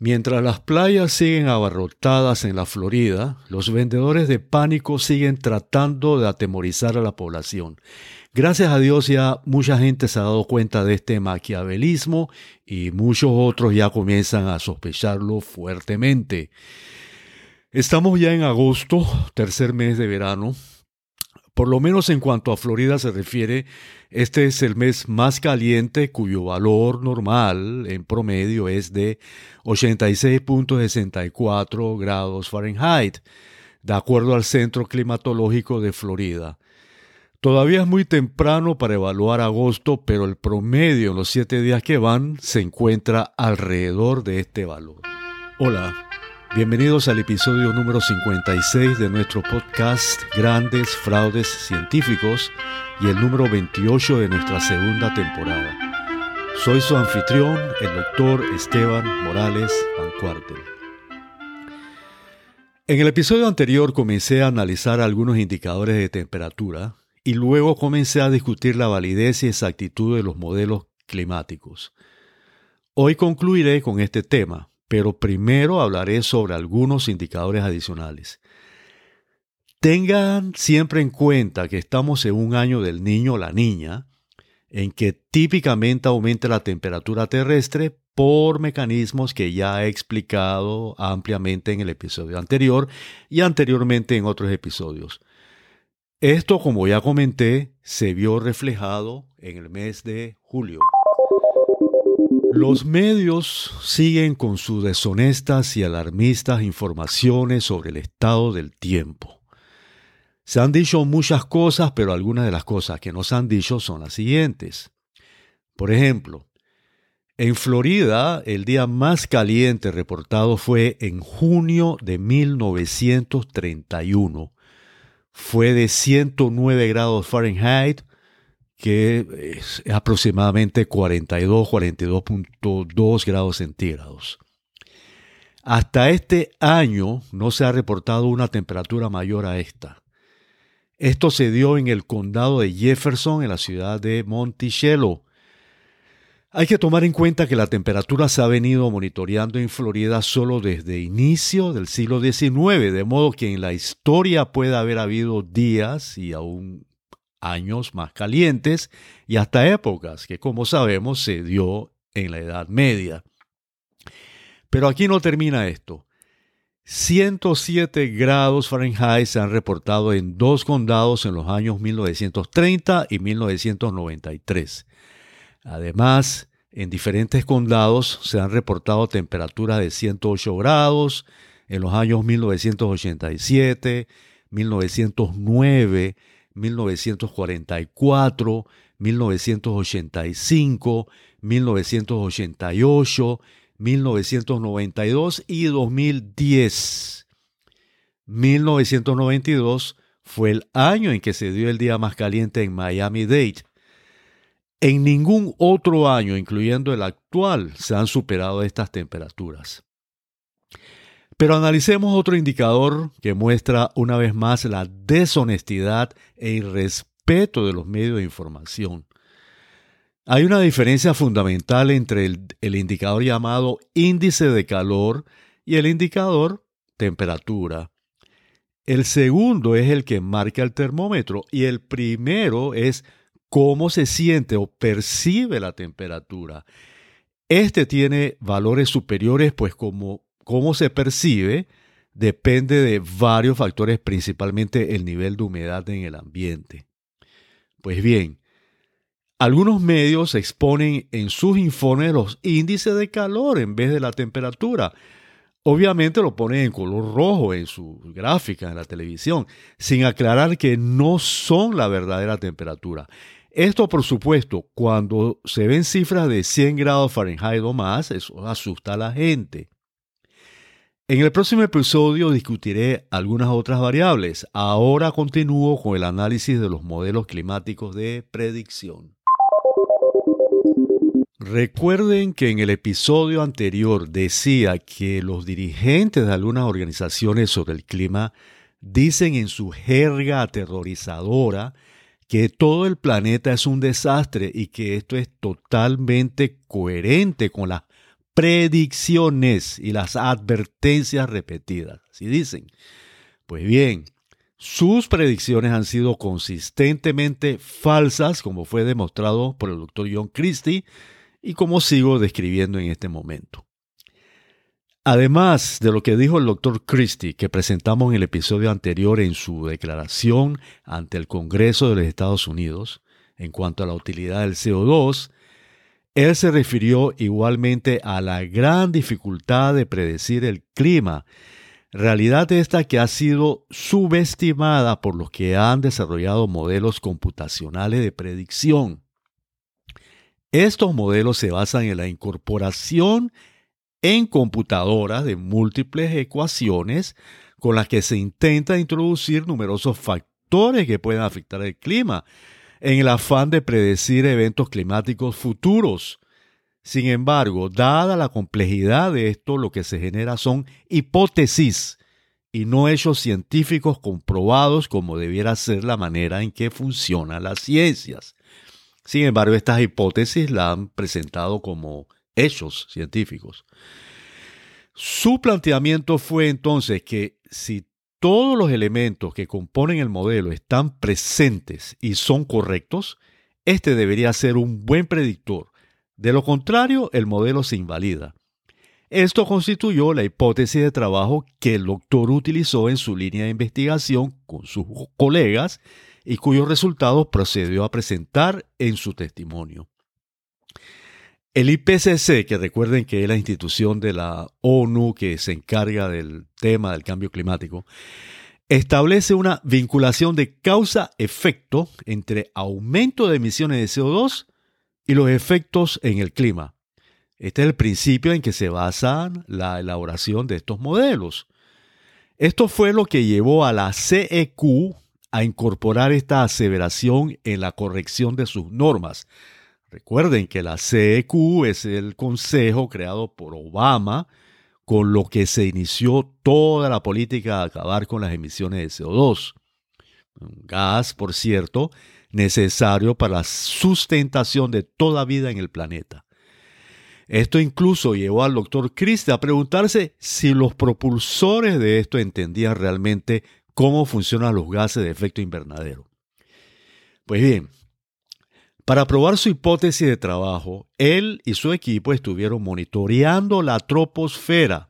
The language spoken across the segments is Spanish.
Mientras las playas siguen abarrotadas en la Florida, los vendedores de pánico siguen tratando de atemorizar a la población. Gracias a Dios ya mucha gente se ha dado cuenta de este maquiavelismo y muchos otros ya comienzan a sospecharlo fuertemente. Estamos ya en agosto, tercer mes de verano, por lo menos en cuanto a Florida se refiere, este es el mes más caliente cuyo valor normal en promedio es de 86.64 grados Fahrenheit, de acuerdo al Centro Climatológico de Florida. Todavía es muy temprano para evaluar agosto, pero el promedio en los siete días que van se encuentra alrededor de este valor. Hola. Bienvenidos al episodio número 56 de nuestro podcast Grandes Fraudes Científicos y el número 28 de nuestra segunda temporada. Soy su anfitrión, el doctor Esteban Morales Van En el episodio anterior comencé a analizar algunos indicadores de temperatura y luego comencé a discutir la validez y exactitud de los modelos climáticos. Hoy concluiré con este tema, pero primero hablaré sobre algunos indicadores adicionales. Tengan siempre en cuenta que estamos en un año del niño o la niña, en que típicamente aumenta la temperatura terrestre por mecanismos que ya he explicado ampliamente en el episodio anterior y anteriormente en otros episodios. Esto, como ya comenté, se vio reflejado en el mes de julio. Los medios siguen con sus deshonestas y alarmistas informaciones sobre el estado del tiempo. Se han dicho muchas cosas, pero algunas de las cosas que nos han dicho son las siguientes. Por ejemplo, en Florida el día más caliente reportado fue en junio de 1931. Fue de 109 grados Fahrenheit que es aproximadamente 42, 42.2 grados centígrados. Hasta este año no se ha reportado una temperatura mayor a esta. Esto se dio en el condado de Jefferson, en la ciudad de Monticello. Hay que tomar en cuenta que la temperatura se ha venido monitoreando en Florida solo desde inicio del siglo XIX, de modo que en la historia puede haber habido días y aún años más calientes y hasta épocas que como sabemos se dio en la Edad Media. Pero aquí no termina esto. 107 grados Fahrenheit se han reportado en dos condados en los años 1930 y 1993. Además, en diferentes condados se han reportado temperaturas de 108 grados en los años 1987, 1909, 1944, 1985, 1988, 1992 y 2010. 1992 fue el año en que se dio el día más caliente en Miami-Dade. En ningún otro año, incluyendo el actual, se han superado estas temperaturas. Pero analicemos otro indicador que muestra una vez más la deshonestidad e irrespeto de los medios de información. Hay una diferencia fundamental entre el, indicador llamado índice de calor y el indicador temperatura. El segundo es el que marca el termómetro y el primero es cómo se siente o percibe la temperatura. Este tiene valores superiores, pues como cómo se percibe depende de varios factores, principalmente el nivel de humedad en el ambiente. Pues bien, algunos medios exponen en sus informes los índices de calor en vez de la temperatura. Obviamente lo ponen en color rojo en su gráfica en la televisión, sin aclarar que no son la verdadera temperatura. Esto, por supuesto, cuando se ven cifras de 100 grados Fahrenheit o más, eso asusta a la gente. En el próximo episodio discutiré algunas otras variables. Ahora continúo con el análisis de los modelos climáticos de predicción. Recuerden que en el episodio anterior decía que los dirigentes de algunas organizaciones sobre el clima dicen en su jerga aterrorizadora que todo el planeta es un desastre y que esto es totalmente coherente con las predicciones y las advertencias repetidas. Así dicen. Pues bien, sus predicciones han sido consistentemente falsas, como fue demostrado por el doctor John Christie y como sigo describiendo en este momento. Además de lo que dijo el doctor Christie, que presentamos en el episodio anterior en su declaración ante el Congreso de los Estados Unidos en cuanto a la utilidad del CO2, él se refirió igualmente a la gran dificultad de predecir el clima, realidad esta que ha sido subestimada por los que han desarrollado modelos computacionales de predicción. Estos modelos se basan en la incorporación en computadoras de múltiples ecuaciones con las que se intenta introducir numerosos factores que pueden afectar el clima, en el afán de predecir eventos climáticos futuros. Sin embargo, dada la complejidad de esto, lo que se genera son hipótesis y no hechos científicos comprobados como debiera ser la manera en que funcionan las ciencias. Sin embargo, estas hipótesis la han presentado como hechos científicos. Su planteamiento fue entonces que si todos los elementos que componen el modelo están presentes y son correctos, este debería ser un buen predictor. De lo contrario, el modelo se invalida. Esto constituyó la hipótesis de trabajo que el doctor utilizó en su línea de investigación con sus colegas y cuyos resultados procedió a presentar en su testimonio. El IPCC, que recuerden que es la institución de la ONU que se encarga del tema del cambio climático, establece una vinculación de causa-efecto entre aumento de emisiones de CO2 y los efectos en el clima. Este es el principio en que se basa la elaboración de estos modelos. Esto fue lo que llevó a la CEQ a incorporar esta aseveración en la corrección de sus normas, Recuerden que la CEQ es el consejo creado por Obama con lo que se inició toda la política de acabar con las emisiones de CO2. Un gas, por cierto, necesario para la sustentación de toda vida en el planeta. Esto incluso llevó al doctor Christie a preguntarse si los propulsores de esto entendían realmente cómo funcionan los gases de efecto invernadero. Pues bien, para probar su hipótesis de trabajo, él y su equipo estuvieron monitoreando la troposfera.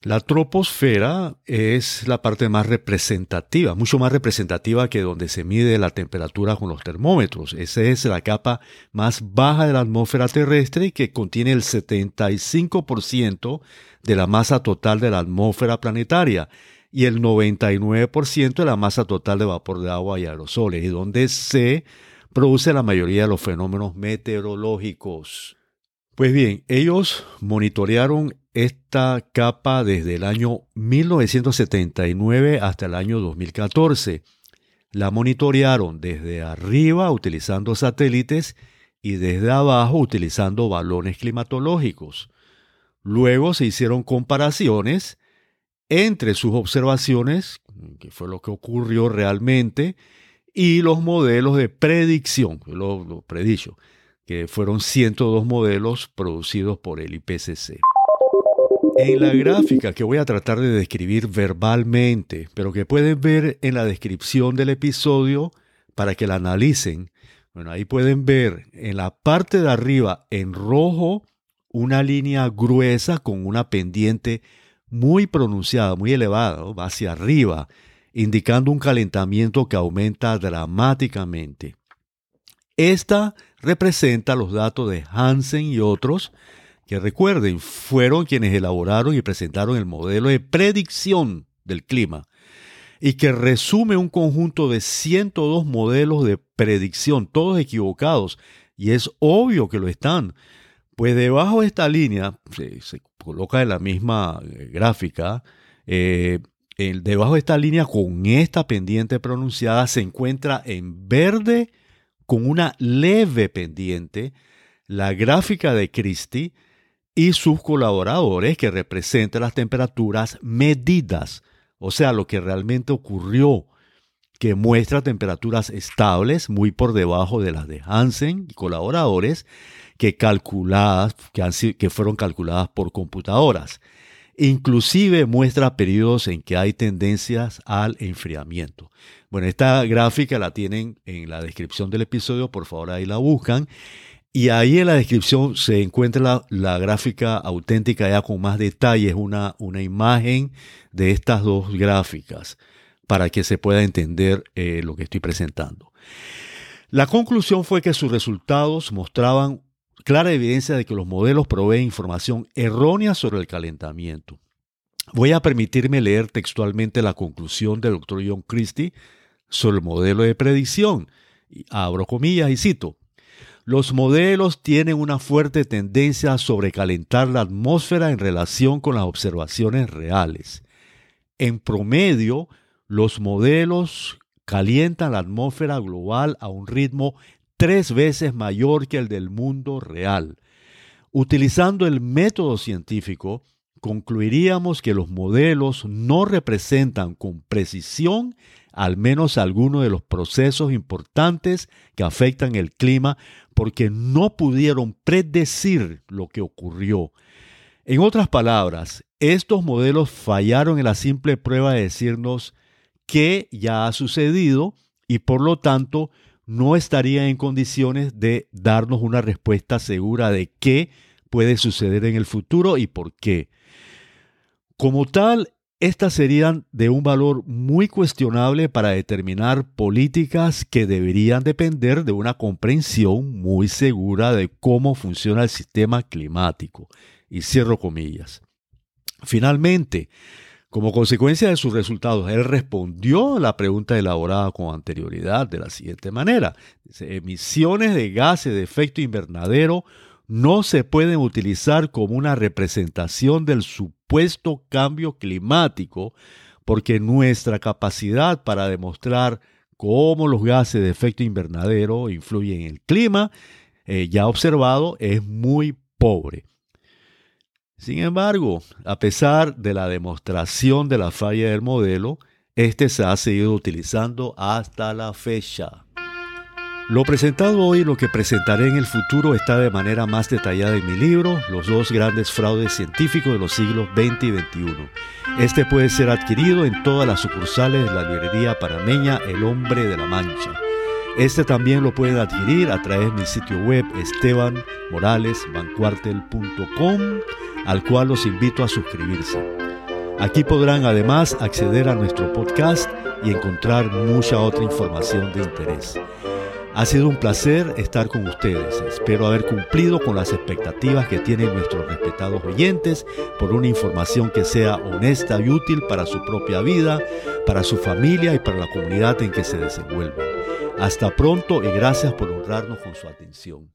La troposfera es la parte más representativa, mucho más representativa que donde se mide la temperatura con los termómetros. Esa es la capa más baja de la atmósfera terrestre que contiene el 75% de la masa total de la atmósfera planetaria y el 99% de la masa total de vapor de agua y aerosoles, y donde se produce la mayoría de los fenómenos meteorológicos. Pues bien, ellos monitorearon esta capa desde el año 1979 hasta el año 2014. La monitorearon desde arriba utilizando satélites y desde abajo utilizando balones climatológicos. Luego se hicieron comparaciones entre sus observaciones, que fue lo que ocurrió realmente, y los modelos de predicción, lo, lo predicho, que fueron 102 modelos producidos por el IPCC. En la gráfica que voy a tratar de describir verbalmente, pero que pueden ver en la descripción del episodio para que la analicen, bueno, ahí pueden ver en la parte de arriba en rojo una línea gruesa con una pendiente muy pronunciada, muy elevada, va hacia arriba indicando un calentamiento que aumenta dramáticamente. Esta representa los datos de Hansen y otros que recuerden fueron quienes elaboraron y presentaron el modelo de predicción del clima y que resume un conjunto de 102 modelos de predicción, todos equivocados, y es obvio que lo están, pues debajo de esta línea, se, coloca en la misma eh, gráfica, eh, debajo de esta línea con esta pendiente pronunciada se encuentra en verde con una leve pendiente la gráfica de Christie y sus colaboradores que representan las temperaturas medidas, o sea, lo que realmente ocurrió, que muestra temperaturas estables muy por debajo de las de Hansen y colaboradores, que calculadas, que fueron calculadas por computadoras. Inclusive muestra periodos en que hay tendencias al enfriamiento. Bueno, esta gráfica la tienen en la descripción del episodio, por favor ahí la buscan. Y ahí en la descripción se encuentra la, gráfica auténtica ya con más detalles, una, una imagen de estas dos gráficas para que se pueda entender eh, lo que estoy presentando. La conclusión fue que sus resultados mostraban clara evidencia de que los modelos proveen información errónea sobre el calentamiento. Voy a permitirme leer textualmente la conclusión del doctor John Christie sobre el modelo de predicción. Abro comillas y cito. Los modelos tienen una fuerte tendencia a sobrecalentar la atmósfera en relación con las observaciones reales. En promedio, los modelos calientan la atmósfera global a un ritmo tres veces mayor que el del mundo real. Utilizando el método científico, concluiríamos que los modelos no representan con precisión al menos algunos de los procesos importantes que afectan el clima porque no pudieron predecir lo que ocurrió. En otras palabras, estos modelos fallaron en la simple prueba de decirnos qué ya ha sucedido y por lo tanto no estarían en condiciones de darnos una respuesta segura de qué puede suceder en el futuro y por qué. Como tal, estas serían de un valor muy cuestionable para determinar políticas que deberían depender de una comprensión muy segura de cómo funciona el sistema climático. Y cierro comillas. Finalmente, como consecuencia de sus resultados, él respondió a la pregunta elaborada con anterioridad de la siguiente manera. emisiones de gases de efecto invernadero no se pueden utilizar como una representación del supuesto cambio climático porque nuestra capacidad para demostrar cómo los gases de efecto invernadero influyen en el clima, eh, ya observado, es muy pobre. Sin embargo, a pesar de la demostración de la falla del modelo, este se ha seguido utilizando hasta la fecha. Lo presentado hoy y lo que presentaré en el futuro está de manera más detallada en mi libro, Los dos grandes fraudes científicos de los siglos XX y XXI. Este puede ser adquirido en todas las sucursales de la librería panameña El Hombre de la Mancha. Este también lo pueden adquirir a través de mi sitio web estebanmoralesbancuartel.com al cual los invito a suscribirse. Aquí podrán además acceder a nuestro podcast y encontrar mucha otra información de interés. Ha sido un placer estar con ustedes. Espero haber cumplido con las expectativas que tienen nuestros respetados oyentes por una información que sea honesta y útil para su propia vida, para su familia y para la comunidad en que se desenvuelven. Hasta pronto y gracias por honrarnos con su atención.